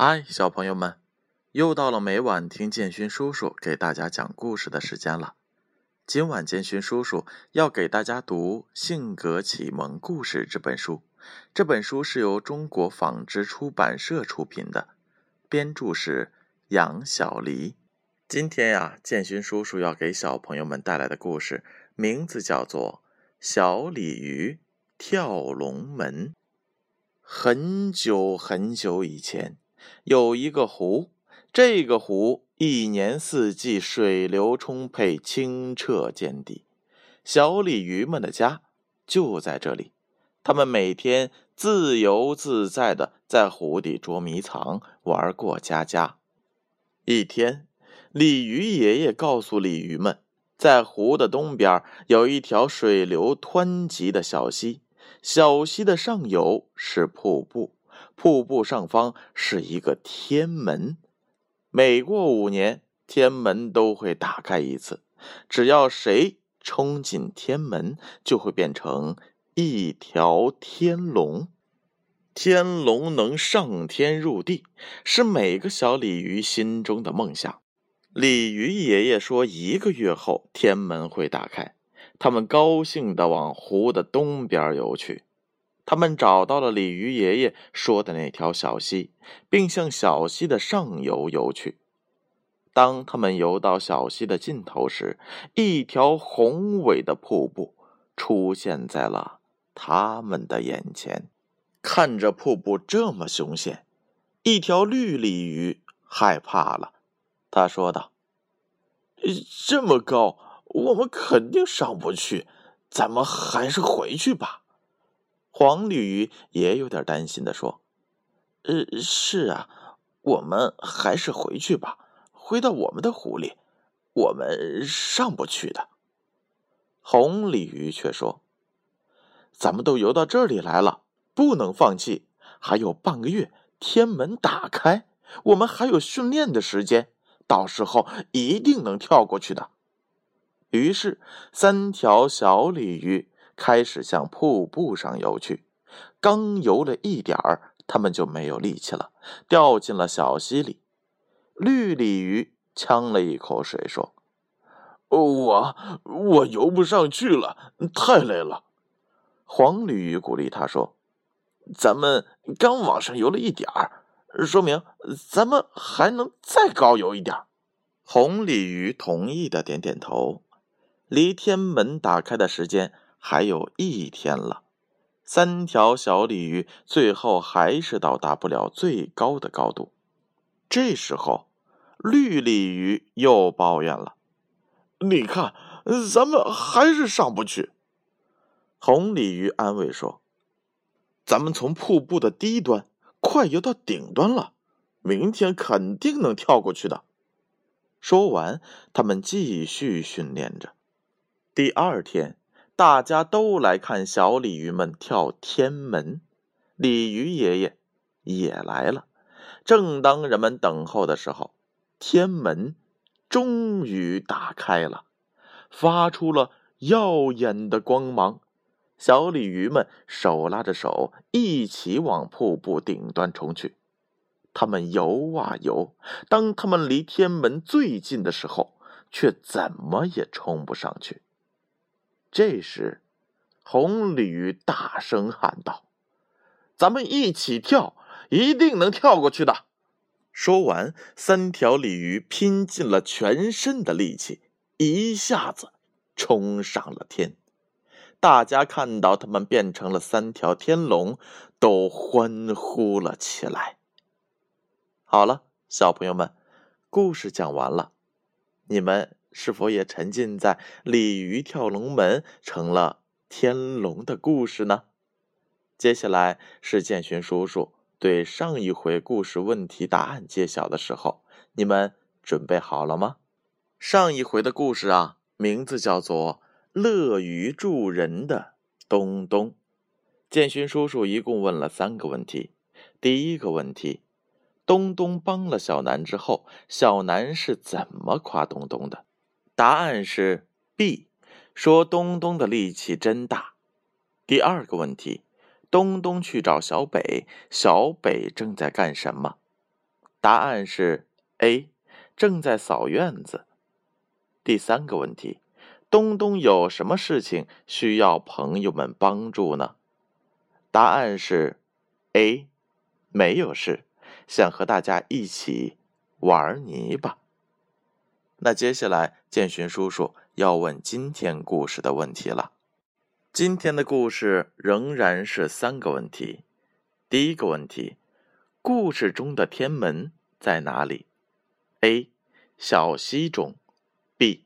嗨，小朋友们，又到了每晚听建勋叔叔给大家讲故事的时间了。今晚建勋叔叔要给大家读《性格启蒙故事》这本书。这本书是由中国纺织出版社出品的，编著是杨小黎。今天呀，建勋叔叔要给小朋友们带来的故事名字叫做《小鲤鱼跳龙门》。很久很久以前。有一个湖，这个湖一年四季水流充沛、清澈见底。小鲤鱼们的家就在这里，它们每天自由自在的在湖底捉迷藏、玩过家家。一天，鲤鱼爷爷告诉鲤鱼们，在湖的东边有一条水流湍急的小溪，小溪的上游是瀑布。瀑布上方是一个天门，每过五年，天门都会打开一次。只要谁冲进天门，就会变成一条天龙。天龙能上天入地，是每个小鲤鱼心中的梦想。鲤鱼爷爷说，一个月后天门会打开，他们高兴地往湖的东边游去。他们找到了鲤鱼爷爷说的那条小溪，并向小溪的上游游去。当他们游到小溪的尽头时，一条宏伟的瀑布出现在了他们的眼前。看着瀑布这么凶险，一条绿鲤鱼害怕了。他说道：“这么高，我们肯定上不去，咱们还是回去吧。”黄鲤鱼也有点担心的说：“呃，是啊，我们还是回去吧，回到我们的湖里，我们上不去的。”红鲤鱼却说：“咱们都游到这里来了，不能放弃。还有半个月，天门打开，我们还有训练的时间，到时候一定能跳过去的。”于是，三条小鲤鱼。开始向瀑布上游去，刚游了一点儿，他们就没有力气了，掉进了小溪里。绿鲤鱼呛了一口水，说：“我我游不上去了，太累了。”黄鲤鱼鼓励他说：“咱们刚往上游了一点儿，说明咱们还能再高游一点。”红鲤鱼同意的点点头。离天门打开的时间。还有一天了，三条小鲤鱼最后还是到达不了最高的高度。这时候，绿鲤鱼又抱怨了：“你看，咱们还是上不去。”红鲤鱼安慰说：“咱们从瀑布的低端快游到顶端了，明天肯定能跳过去的。”说完，他们继续训练着。第二天。大家都来看小鲤鱼们跳天门，鲤鱼爷爷也来了。正当人们等候的时候，天门终于打开了，发出了耀眼的光芒。小鲤鱼们手拉着手，一起往瀑布顶端冲去。他们游啊游，当他们离天门最近的时候，却怎么也冲不上去。这时，红鲤鱼大声喊道：“咱们一起跳，一定能跳过去的！”说完，三条鲤鱼拼尽了全身的力气，一下子冲上了天。大家看到他们变成了三条天龙，都欢呼了起来。好了，小朋友们，故事讲完了，你们。是否也沉浸在鲤鱼跳龙门成了天龙的故事呢？接下来是建勋叔叔对上一回故事问题答案揭晓的时候，你们准备好了吗？上一回的故事啊，名字叫做“乐于助人的东东”。建勋叔叔一共问了三个问题。第一个问题：东东帮了小南之后，小南是怎么夸东东的？答案是 B，说东东的力气真大。第二个问题，东东去找小北，小北正在干什么？答案是 A，正在扫院子。第三个问题，东东有什么事情需要朋友们帮助呢？答案是 A，没有事，想和大家一起玩泥巴。那接下来，建勋叔叔要问今天故事的问题了。今天的故事仍然是三个问题。第一个问题，故事中的天门在哪里？A. 小溪中，B.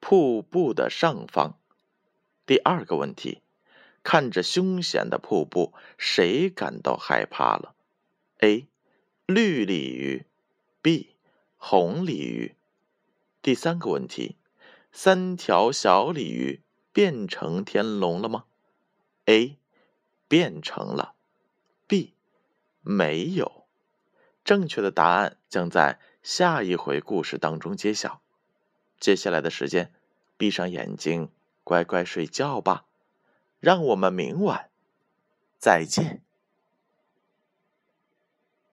瀑布的上方。第二个问题，看着凶险的瀑布，谁感到害怕了？A. 绿鲤鱼，B. 红鲤鱼。第三个问题，三条小鲤鱼变成天龙了吗？A. 变成了，B. 没有。正确的答案将在下一回故事当中揭晓。接下来的时间，闭上眼睛，乖乖睡觉吧。让我们明晚再见。